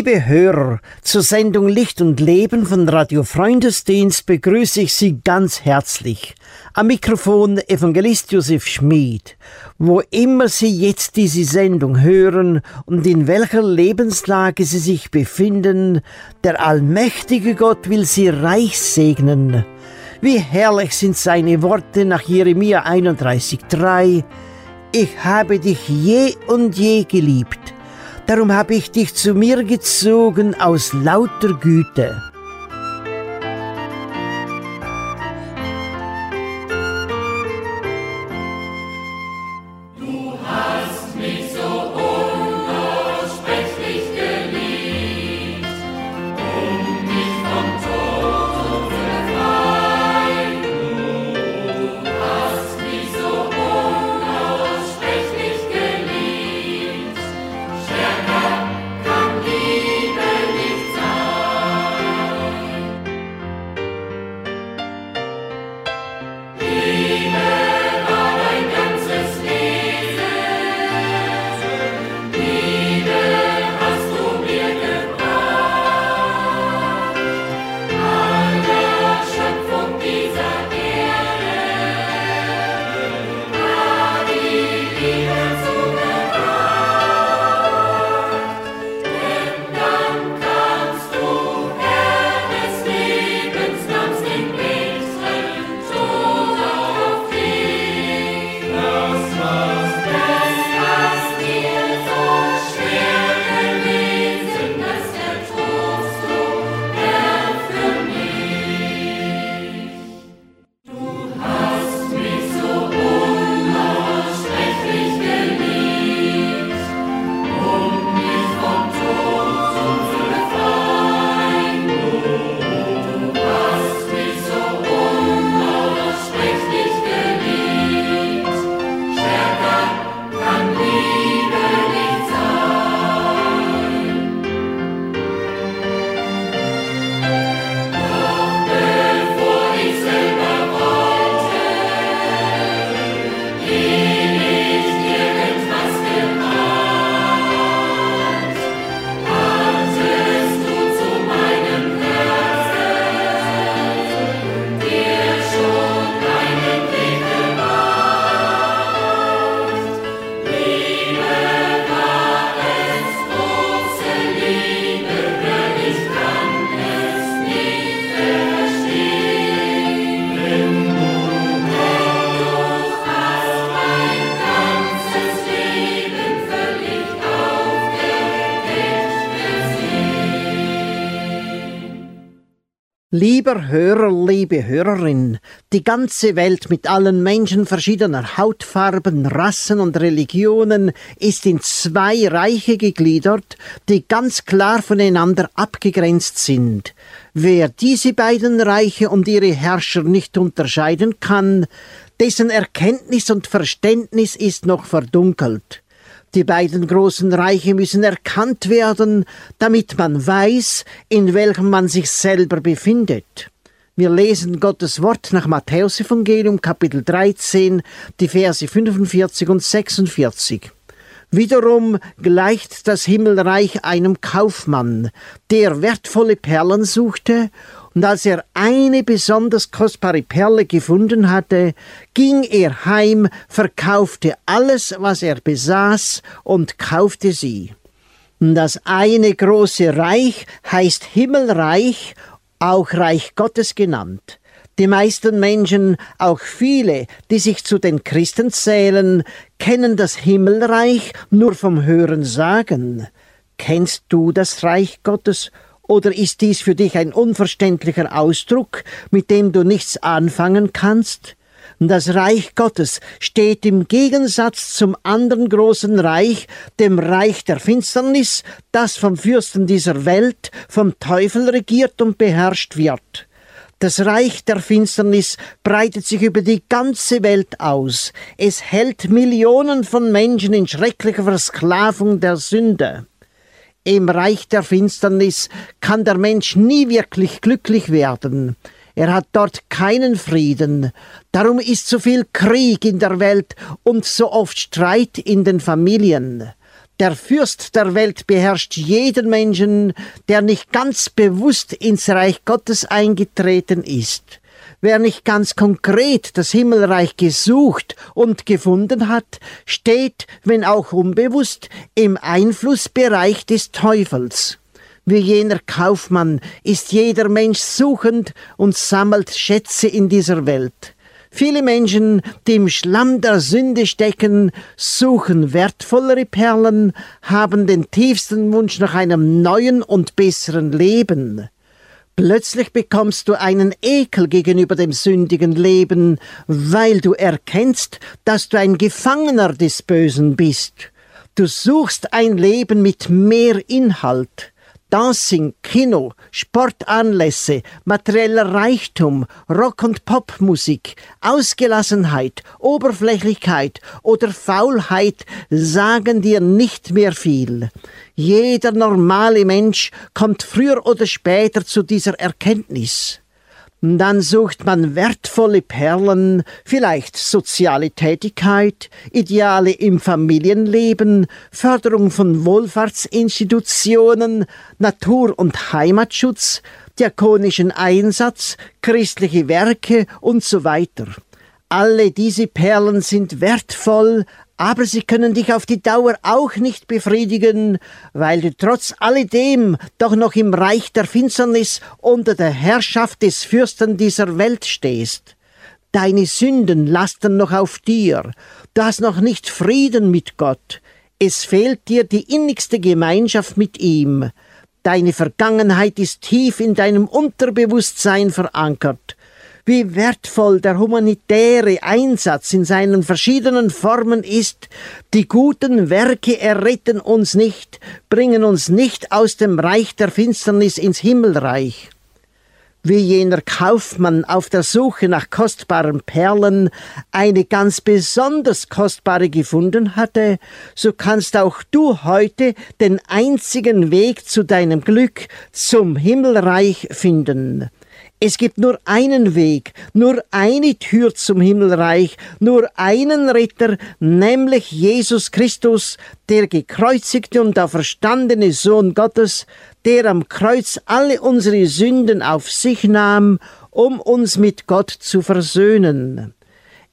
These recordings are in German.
Liebe Hörer, zur Sendung Licht und Leben von Radio Freundesdienst begrüße ich Sie ganz herzlich. Am Mikrofon Evangelist Josef Schmid. Wo immer Sie jetzt diese Sendung hören und in welcher Lebenslage Sie sich befinden, der allmächtige Gott will Sie reich segnen. Wie herrlich sind seine Worte nach Jeremia 31,3. Ich habe dich je und je geliebt Darum habe ich dich zu mir gezogen aus lauter Güte. Lieber Hörer, liebe Hörerin, die ganze Welt mit allen Menschen verschiedener Hautfarben, Rassen und Religionen ist in zwei Reiche gegliedert, die ganz klar voneinander abgegrenzt sind. Wer diese beiden Reiche und ihre Herrscher nicht unterscheiden kann, dessen Erkenntnis und Verständnis ist noch verdunkelt. Die beiden großen Reiche müssen erkannt werden, damit man weiß, in welchem man sich selber befindet. Wir lesen Gottes Wort nach Matthäus Evangelium Kapitel 13, die Verse 45 und 46. Wiederum gleicht das Himmelreich einem Kaufmann, der wertvolle Perlen suchte und als er eine besonders kostbare Perle gefunden hatte, ging er heim, verkaufte alles, was er besaß, und kaufte sie. Das eine große Reich heißt Himmelreich, auch Reich Gottes genannt. Die meisten Menschen, auch viele, die sich zu den Christen zählen, kennen das Himmelreich nur vom Hören sagen. Kennst du das Reich Gottes oder ist dies für dich ein unverständlicher Ausdruck, mit dem du nichts anfangen kannst? Das Reich Gottes steht im Gegensatz zum anderen großen Reich, dem Reich der Finsternis, das vom Fürsten dieser Welt, vom Teufel regiert und beherrscht wird. Das Reich der Finsternis breitet sich über die ganze Welt aus. Es hält Millionen von Menschen in schrecklicher Versklavung der Sünde. Im Reich der Finsternis kann der Mensch nie wirklich glücklich werden. Er hat dort keinen Frieden. Darum ist so viel Krieg in der Welt und so oft Streit in den Familien. Der Fürst der Welt beherrscht jeden Menschen, der nicht ganz bewusst ins Reich Gottes eingetreten ist. Wer nicht ganz konkret das Himmelreich gesucht und gefunden hat, steht, wenn auch unbewusst, im Einflussbereich des Teufels. Wie jener Kaufmann ist jeder Mensch suchend und sammelt Schätze in dieser Welt. Viele Menschen, die im Schlamm der Sünde stecken, suchen wertvollere Perlen, haben den tiefsten Wunsch nach einem neuen und besseren Leben. Plötzlich bekommst du einen Ekel gegenüber dem sündigen Leben, weil du erkennst, dass du ein Gefangener des Bösen bist. Du suchst ein Leben mit mehr Inhalt. Dancing, Kino, Sportanlässe, materieller Reichtum, Rock- und Popmusik, Ausgelassenheit, Oberflächlichkeit oder Faulheit sagen dir nicht mehr viel. Jeder normale Mensch kommt früher oder später zu dieser Erkenntnis. Dann sucht man wertvolle Perlen, vielleicht soziale Tätigkeit, Ideale im Familienleben, Förderung von Wohlfahrtsinstitutionen, Natur- und Heimatschutz, diakonischen Einsatz, christliche Werke und so weiter. Alle diese Perlen sind wertvoll, aber sie können dich auf die Dauer auch nicht befriedigen, weil du trotz alledem doch noch im Reich der Finsternis unter der Herrschaft des Fürsten dieser Welt stehst. Deine Sünden lasten noch auf dir, du hast noch nicht Frieden mit Gott, es fehlt dir die innigste Gemeinschaft mit ihm, deine Vergangenheit ist tief in deinem Unterbewusstsein verankert, wie wertvoll der humanitäre Einsatz in seinen verschiedenen Formen ist. Die guten Werke erretten uns nicht, bringen uns nicht aus dem Reich der Finsternis ins Himmelreich. Wie jener Kaufmann auf der Suche nach kostbaren Perlen eine ganz besonders kostbare gefunden hatte, so kannst auch du heute den einzigen Weg zu deinem Glück, zum Himmelreich finden. Es gibt nur einen Weg, nur eine Tür zum Himmelreich, nur einen Ritter, nämlich Jesus Christus, der gekreuzigte und auferstandene Sohn Gottes, der am Kreuz alle unsere Sünden auf sich nahm, um uns mit Gott zu versöhnen.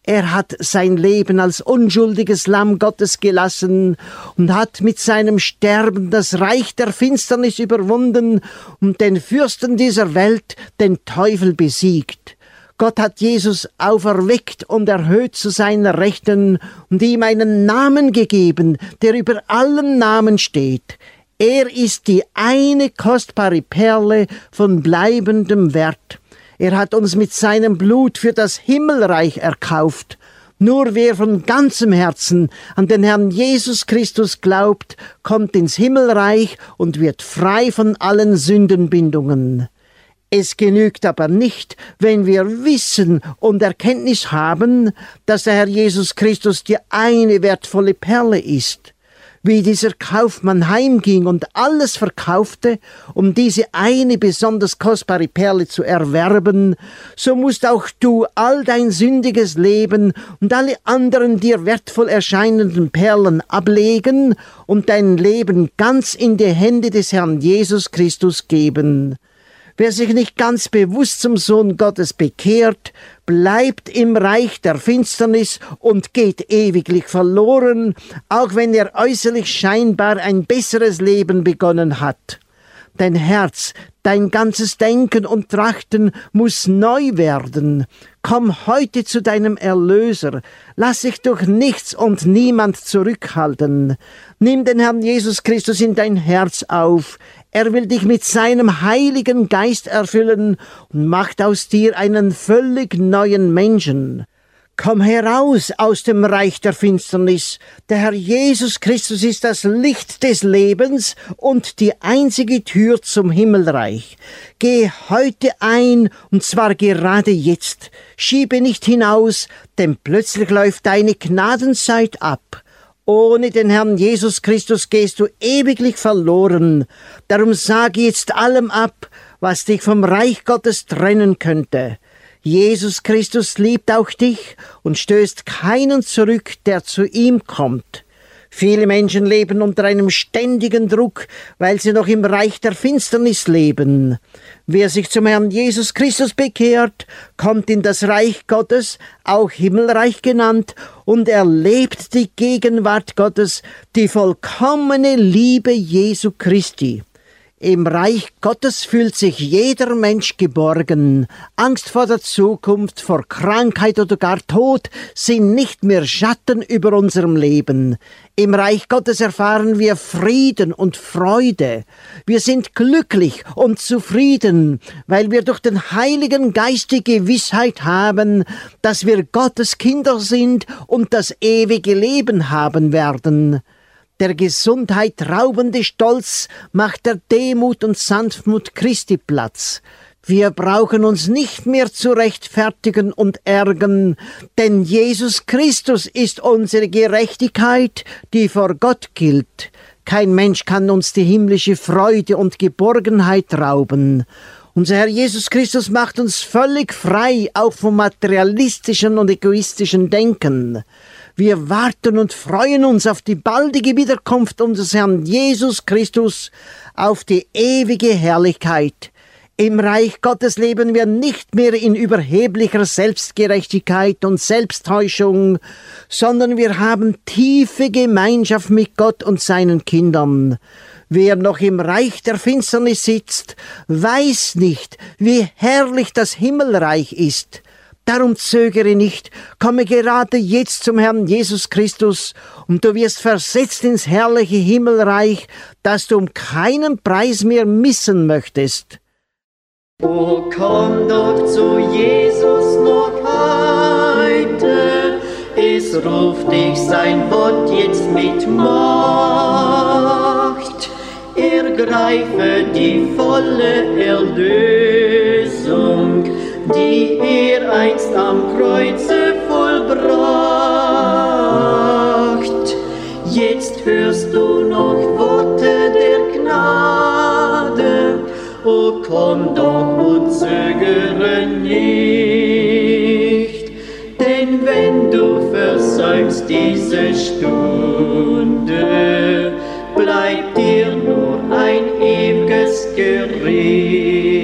Er hat sein Leben als unschuldiges Lamm Gottes gelassen und hat mit seinem Sterben das Reich der Finsternis überwunden und den Fürsten dieser Welt, den Teufel, besiegt. Gott hat Jesus auferweckt und erhöht zu seiner Rechten und ihm einen Namen gegeben, der über allen Namen steht. Er ist die eine kostbare Perle von bleibendem Wert. Er hat uns mit seinem Blut für das Himmelreich erkauft. Nur wer von ganzem Herzen an den Herrn Jesus Christus glaubt, kommt ins Himmelreich und wird frei von allen Sündenbindungen. Es genügt aber nicht, wenn wir Wissen und Erkenntnis haben, dass der Herr Jesus Christus die eine wertvolle Perle ist wie dieser Kaufmann heimging und alles verkaufte, um diese eine besonders kostbare Perle zu erwerben, so musst auch du all dein sündiges Leben und alle anderen dir wertvoll erscheinenden Perlen ablegen und dein Leben ganz in die Hände des Herrn Jesus Christus geben. Wer sich nicht ganz bewusst zum Sohn Gottes bekehrt, bleibt im Reich der Finsternis und geht ewiglich verloren, auch wenn er äußerlich scheinbar ein besseres Leben begonnen hat. Dein Herz, dein ganzes Denken und Trachten muss neu werden. Komm heute zu deinem Erlöser. Lass dich durch nichts und niemand zurückhalten. Nimm den Herrn Jesus Christus in dein Herz auf. Er will dich mit seinem heiligen Geist erfüllen und macht aus dir einen völlig neuen Menschen. Komm heraus aus dem Reich der Finsternis. Der Herr Jesus Christus ist das Licht des Lebens und die einzige Tür zum Himmelreich. Geh heute ein, und zwar gerade jetzt. Schiebe nicht hinaus, denn plötzlich läuft deine Gnadenzeit ab. Ohne den Herrn Jesus Christus gehst du ewiglich verloren. Darum sage jetzt allem ab, was dich vom Reich Gottes trennen könnte. Jesus Christus liebt auch dich und stößt keinen zurück, der zu ihm kommt. Viele Menschen leben unter einem ständigen Druck, weil sie noch im Reich der Finsternis leben. Wer sich zum Herrn Jesus Christus bekehrt, kommt in das Reich Gottes, auch Himmelreich genannt, und erlebt die Gegenwart Gottes, die vollkommene Liebe Jesu Christi. Im Reich Gottes fühlt sich jeder Mensch geborgen. Angst vor der Zukunft, vor Krankheit oder gar Tod sind nicht mehr Schatten über unserem Leben. Im Reich Gottes erfahren wir Frieden und Freude. Wir sind glücklich und zufrieden, weil wir durch den Heiligen Geist die Gewissheit haben, dass wir Gottes Kinder sind und das ewige Leben haben werden. Der Gesundheit raubende Stolz macht der Demut und Sanftmut Christi Platz. Wir brauchen uns nicht mehr zu rechtfertigen und ärgern, denn Jesus Christus ist unsere Gerechtigkeit, die vor Gott gilt. Kein Mensch kann uns die himmlische Freude und Geborgenheit rauben. Unser Herr Jesus Christus macht uns völlig frei, auch vom materialistischen und egoistischen Denken. Wir warten und freuen uns auf die baldige Wiederkunft unseres Herrn Jesus Christus, auf die ewige Herrlichkeit. Im Reich Gottes leben wir nicht mehr in überheblicher Selbstgerechtigkeit und Selbsttäuschung, sondern wir haben tiefe Gemeinschaft mit Gott und seinen Kindern. Wer noch im Reich der Finsternis sitzt, weiß nicht, wie herrlich das Himmelreich ist. Darum zögere nicht, komme gerade jetzt zum Herrn Jesus Christus, und du wirst versetzt ins herrliche Himmelreich, das du um keinen Preis mehr missen möchtest. O komm doch zu Jesus noch heute, es ruft dich sein Wort jetzt mit Macht. Ergreife die volle Erlösung, die er einst am Kreuze vollbracht. Jetzt hörst du noch Worte der Gnade, o komm doch und zögere nicht. Denn wenn du versäumst diese Stunde, bleibt dir nur ein ewiges Gericht.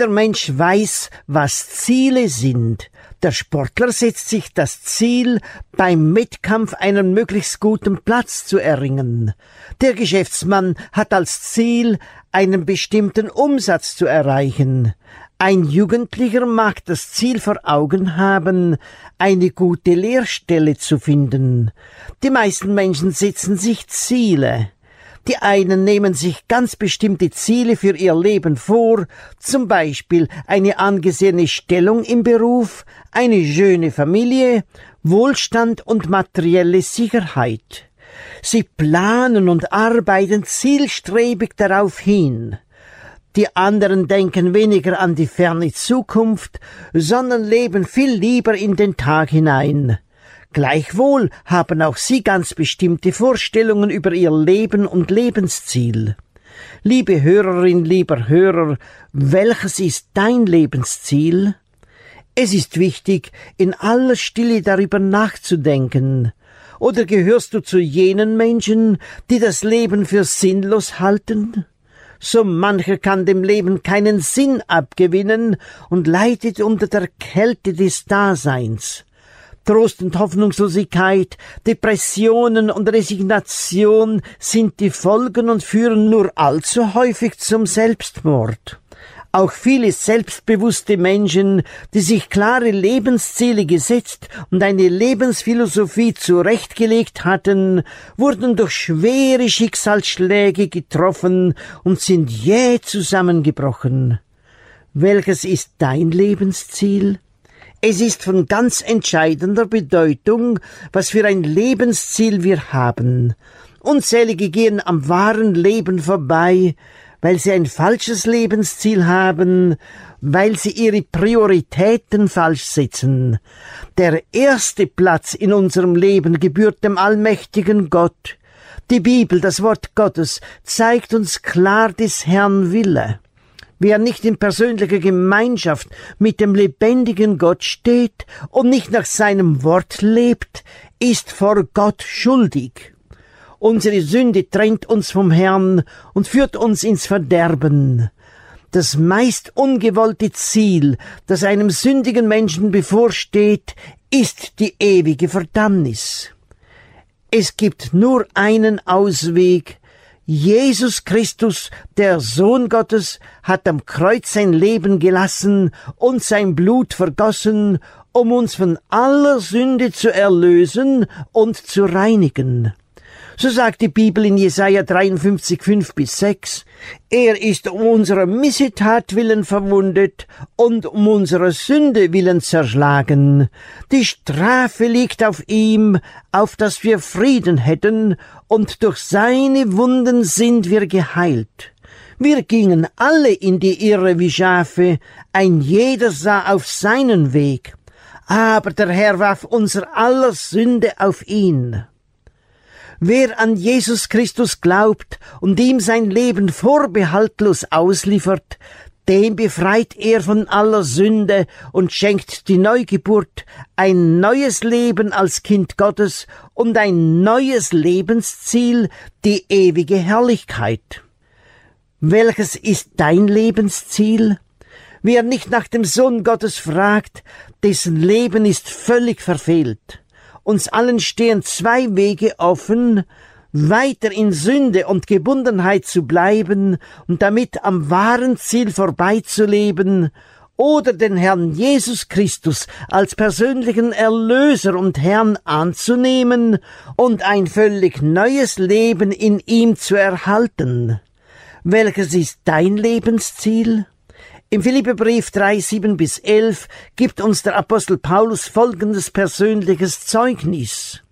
Jeder Mensch weiß, was Ziele sind. Der Sportler setzt sich das Ziel, beim Wettkampf einen möglichst guten Platz zu erringen. Der Geschäftsmann hat als Ziel, einen bestimmten Umsatz zu erreichen. Ein Jugendlicher mag das Ziel vor Augen haben, eine gute Lehrstelle zu finden. Die meisten Menschen setzen sich Ziele. Die einen nehmen sich ganz bestimmte Ziele für ihr Leben vor, zum Beispiel eine angesehene Stellung im Beruf, eine schöne Familie, Wohlstand und materielle Sicherheit. Sie planen und arbeiten zielstrebig darauf hin. Die anderen denken weniger an die ferne Zukunft, sondern leben viel lieber in den Tag hinein. Gleichwohl haben auch sie ganz bestimmte Vorstellungen über ihr Leben und Lebensziel. Liebe Hörerin, lieber Hörer, welches ist dein Lebensziel? Es ist wichtig, in aller Stille darüber nachzudenken. Oder gehörst du zu jenen Menschen, die das Leben für sinnlos halten? So mancher kann dem Leben keinen Sinn abgewinnen und leidet unter der Kälte des Daseins. Trost und Hoffnungslosigkeit, Depressionen und Resignation sind die Folgen und führen nur allzu häufig zum Selbstmord. Auch viele selbstbewusste Menschen, die sich klare Lebensziele gesetzt und eine Lebensphilosophie zurechtgelegt hatten, wurden durch schwere Schicksalsschläge getroffen und sind jäh zusammengebrochen. Welches ist dein Lebensziel? Es ist von ganz entscheidender Bedeutung, was für ein Lebensziel wir haben. Unzählige gehen am wahren Leben vorbei, weil sie ein falsches Lebensziel haben, weil sie ihre Prioritäten falsch setzen. Der erste Platz in unserem Leben gebührt dem allmächtigen Gott. Die Bibel, das Wort Gottes, zeigt uns klar des Herrn Wille. Wer nicht in persönlicher Gemeinschaft mit dem lebendigen Gott steht und nicht nach seinem Wort lebt, ist vor Gott schuldig. Unsere Sünde trennt uns vom Herrn und führt uns ins Verderben. Das meist ungewollte Ziel, das einem sündigen Menschen bevorsteht, ist die ewige Verdammnis. Es gibt nur einen Ausweg. Jesus Christus, der Sohn Gottes, hat am Kreuz sein Leben gelassen und sein Blut vergossen, um uns von aller Sünde zu erlösen und zu reinigen. So sagt die Bibel in Jesaja 53, 5 bis 6, er ist um unserer Missetat willen verwundet und um unserer Sünde willen zerschlagen. Die Strafe liegt auf ihm, auf dass wir Frieden hätten, und durch seine Wunden sind wir geheilt. Wir gingen alle in die Irre wie Schafe, ein jeder sah auf seinen Weg, aber der Herr warf unser aller Sünde auf ihn. Wer an Jesus Christus glaubt und ihm sein Leben vorbehaltlos ausliefert, dem befreit er von aller Sünde und schenkt die Neugeburt, ein neues Leben als Kind Gottes und ein neues Lebensziel, die ewige Herrlichkeit. Welches ist dein Lebensziel? Wer nicht nach dem Sohn Gottes fragt, dessen Leben ist völlig verfehlt. Uns allen stehen zwei Wege offen, weiter in Sünde und Gebundenheit zu bleiben und damit am wahren Ziel vorbeizuleben, oder den Herrn Jesus Christus als persönlichen Erlöser und Herrn anzunehmen und ein völlig neues Leben in ihm zu erhalten. Welches ist dein Lebensziel? Im Philipperbrief 3, 7 bis 11 gibt uns der Apostel Paulus folgendes persönliches Zeugnis.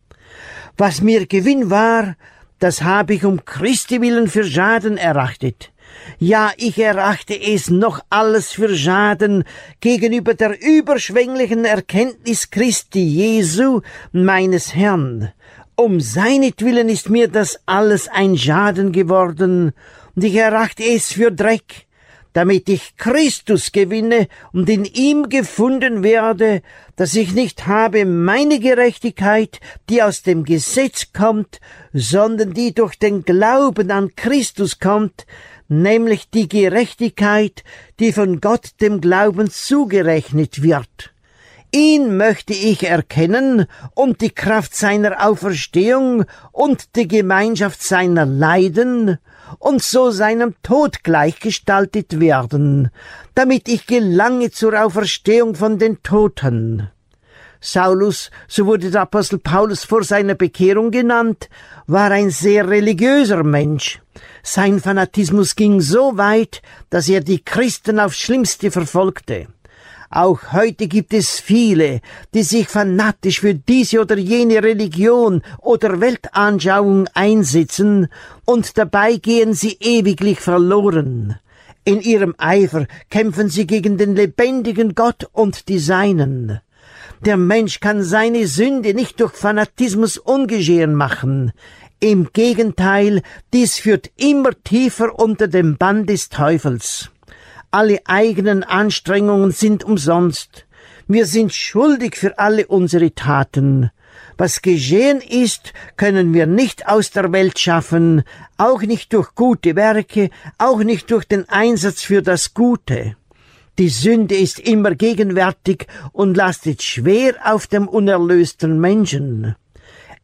Was mir Gewinn war, das habe ich um Christi willen für Schaden erachtet. Ja, ich erachte es noch alles für Schaden gegenüber der überschwänglichen Erkenntnis Christi Jesu, meines Herrn. Um seinetwillen ist mir das alles ein Schaden geworden, und ich erachte es für Dreck, damit ich Christus gewinne und in ihm gefunden werde, dass ich nicht habe meine Gerechtigkeit, die aus dem Gesetz kommt, sondern die durch den Glauben an Christus kommt, nämlich die Gerechtigkeit, die von Gott dem Glauben zugerechnet wird. Ihn möchte ich erkennen und die Kraft seiner Auferstehung und die Gemeinschaft seiner Leiden und so seinem Tod gleichgestaltet werden, damit ich gelange zur Auferstehung von den Toten. Saulus, so wurde der Apostel Paulus vor seiner Bekehrung genannt, war ein sehr religiöser Mensch. Sein Fanatismus ging so weit, dass er die Christen aufs Schlimmste verfolgte. Auch heute gibt es viele, die sich fanatisch für diese oder jene Religion oder Weltanschauung einsetzen, und dabei gehen sie ewiglich verloren. In ihrem Eifer kämpfen sie gegen den lebendigen Gott und die Seinen. Der Mensch kann seine Sünde nicht durch Fanatismus ungeschehen machen. Im Gegenteil, dies führt immer tiefer unter dem Bann des Teufels. Alle eigenen Anstrengungen sind umsonst. Wir sind schuldig für alle unsere Taten. Was geschehen ist, können wir nicht aus der Welt schaffen, auch nicht durch gute Werke, auch nicht durch den Einsatz für das Gute. Die Sünde ist immer gegenwärtig und lastet schwer auf dem unerlösten Menschen.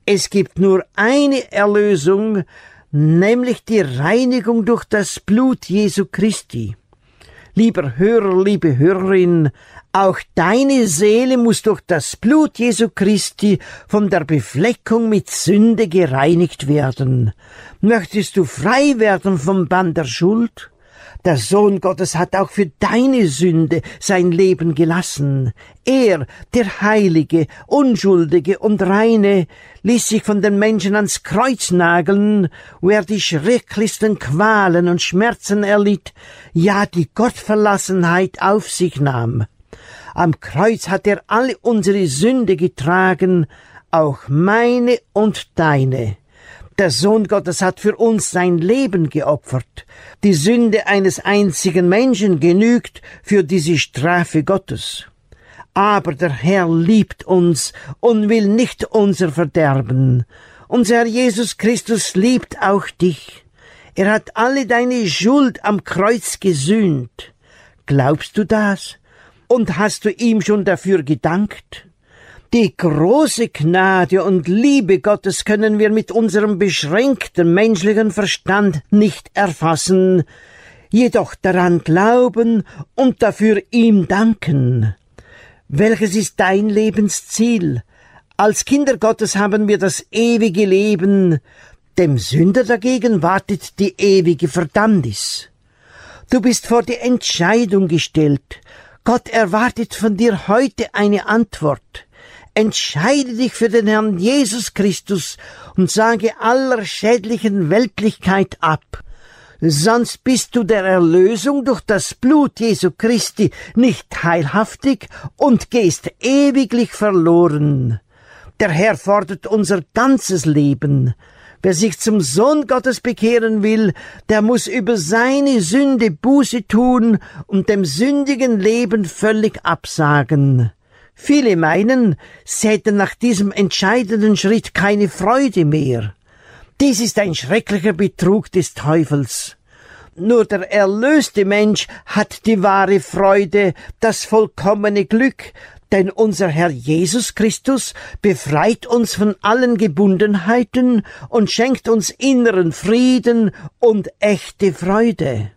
Es gibt nur eine Erlösung, nämlich die Reinigung durch das Blut Jesu Christi. Lieber Hörer, liebe Hörerin, auch deine Seele muss durch das Blut Jesu Christi von der Befleckung mit Sünde gereinigt werden. Möchtest du frei werden vom Bann der Schuld? Der Sohn Gottes hat auch für deine Sünde sein Leben gelassen. Er, der Heilige, Unschuldige und Reine, ließ sich von den Menschen ans Kreuz nageln, wo er die schrecklichsten Qualen und Schmerzen erlitt, ja die Gottverlassenheit auf sich nahm. Am Kreuz hat er alle unsere Sünde getragen, auch meine und deine. Der Sohn Gottes hat für uns sein Leben geopfert. Die Sünde eines einzigen Menschen genügt für diese Strafe Gottes. Aber der Herr liebt uns und will nicht unser Verderben. Unser Herr Jesus Christus liebt auch dich. Er hat alle deine Schuld am Kreuz gesühnt. Glaubst du das? Und hast du ihm schon dafür gedankt? Die große Gnade und Liebe Gottes können wir mit unserem beschränkten menschlichen Verstand nicht erfassen, jedoch daran glauben und dafür ihm danken. Welches ist dein Lebensziel? Als Kinder Gottes haben wir das ewige Leben, dem Sünder dagegen wartet die ewige Verdammnis. Du bist vor die Entscheidung gestellt. Gott erwartet von dir heute eine Antwort. Entscheide dich für den Herrn Jesus Christus und sage aller schädlichen Weltlichkeit ab. Sonst bist du der Erlösung durch das Blut Jesu Christi nicht heilhaftig und gehst ewiglich verloren. Der Herr fordert unser ganzes Leben. Wer sich zum Sohn Gottes bekehren will, der muss über seine Sünde Buße tun und dem sündigen Leben völlig absagen. Viele meinen, sie hätten nach diesem entscheidenden Schritt keine Freude mehr. Dies ist ein schrecklicher Betrug des Teufels. Nur der erlöste Mensch hat die wahre Freude, das vollkommene Glück, denn unser Herr Jesus Christus befreit uns von allen Gebundenheiten und schenkt uns inneren Frieden und echte Freude.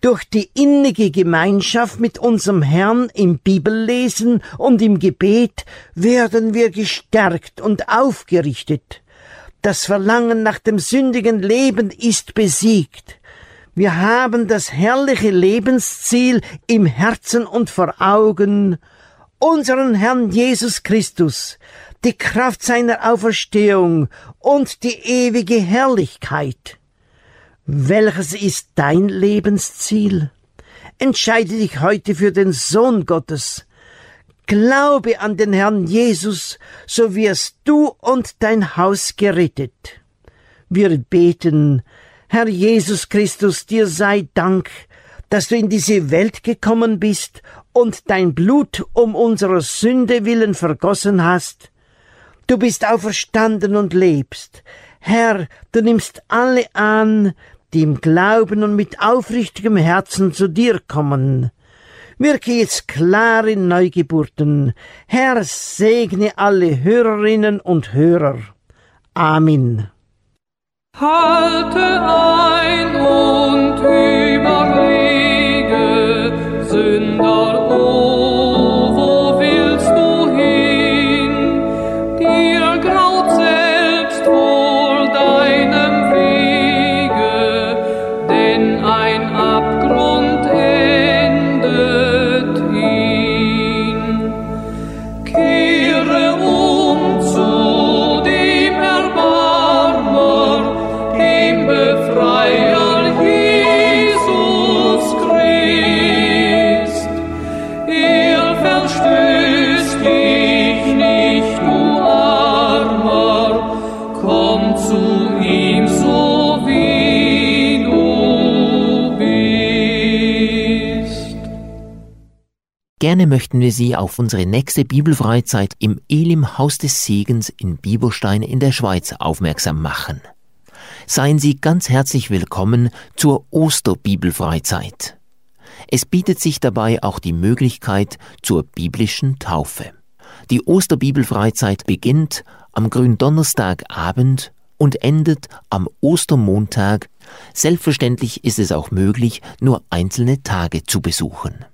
Durch die innige Gemeinschaft mit unserem Herrn im Bibellesen und im Gebet werden wir gestärkt und aufgerichtet. Das Verlangen nach dem sündigen Leben ist besiegt. Wir haben das herrliche Lebensziel im Herzen und vor Augen, unseren Herrn Jesus Christus, die Kraft seiner Auferstehung und die ewige Herrlichkeit. Welches ist dein Lebensziel? Entscheide dich heute für den Sohn Gottes. Glaube an den Herrn Jesus, so wirst du und dein Haus gerettet. Wir beten, Herr Jesus Christus, dir sei Dank, dass du in diese Welt gekommen bist und dein Blut um unserer Sünde willen vergossen hast. Du bist auferstanden und lebst. Herr, du nimmst alle an, die im Glauben und mit aufrichtigem Herzen zu dir kommen. Wirke jetzt klar in Neugeburten. Herr, segne alle Hörerinnen und Hörer. Amen. Halte ein und überlege, Sünder, oh, Gerne möchten wir Sie auf unsere nächste Bibelfreizeit im Elim Haus des Segens in Biberstein in der Schweiz aufmerksam machen. Seien Sie ganz herzlich willkommen zur Osterbibelfreizeit. Es bietet sich dabei auch die Möglichkeit zur biblischen Taufe. Die Osterbibelfreizeit beginnt am Gründonnerstagabend und endet am Ostermontag Selbstverständlich ist es auch möglich, nur einzelne Tage zu besuchen.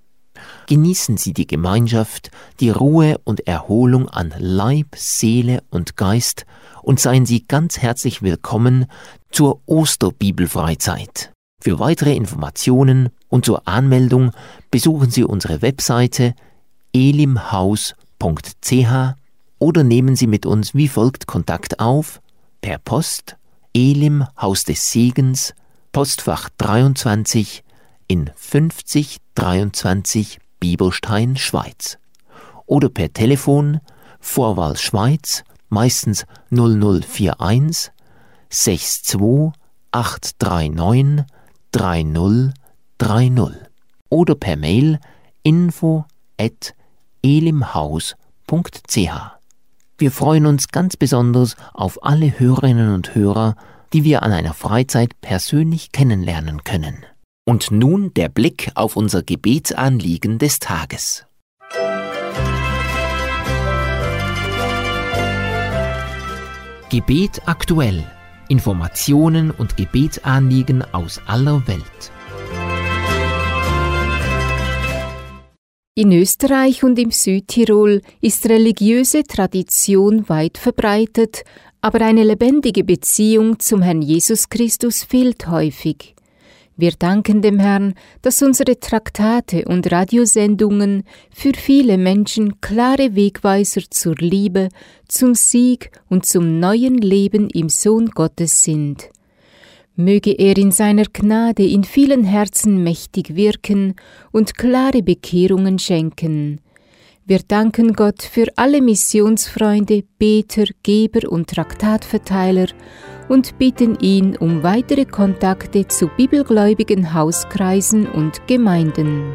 Genießen Sie die Gemeinschaft, die Ruhe und Erholung an Leib, Seele und Geist und seien Sie ganz herzlich willkommen zur Osterbibelfreizeit. Für weitere Informationen und zur Anmeldung besuchen Sie unsere Webseite elimhaus.ch oder nehmen Sie mit uns wie folgt Kontakt auf per Post Elim Haus des Segens Postfach 23 in 5023 Bieberstein, Schweiz. Oder per Telefon Vorwahl Schweiz, meistens 0041 62 839 3030. Oder per Mail info at elimhaus.ch. Wir freuen uns ganz besonders auf alle Hörerinnen und Hörer, die wir an einer Freizeit persönlich kennenlernen können. Und nun der Blick auf unser Gebetsanliegen des Tages. Gebet aktuell. Informationen und Gebetsanliegen aus aller Welt. In Österreich und im Südtirol ist religiöse Tradition weit verbreitet, aber eine lebendige Beziehung zum Herrn Jesus Christus fehlt häufig. Wir danken dem Herrn, dass unsere Traktate und Radiosendungen für viele Menschen klare Wegweiser zur Liebe, zum Sieg und zum neuen Leben im Sohn Gottes sind. Möge er in seiner Gnade in vielen Herzen mächtig wirken und klare Bekehrungen schenken. Wir danken Gott für alle Missionsfreunde, Beter, Geber und Traktatverteiler und bitten ihn um weitere Kontakte zu bibelgläubigen Hauskreisen und Gemeinden.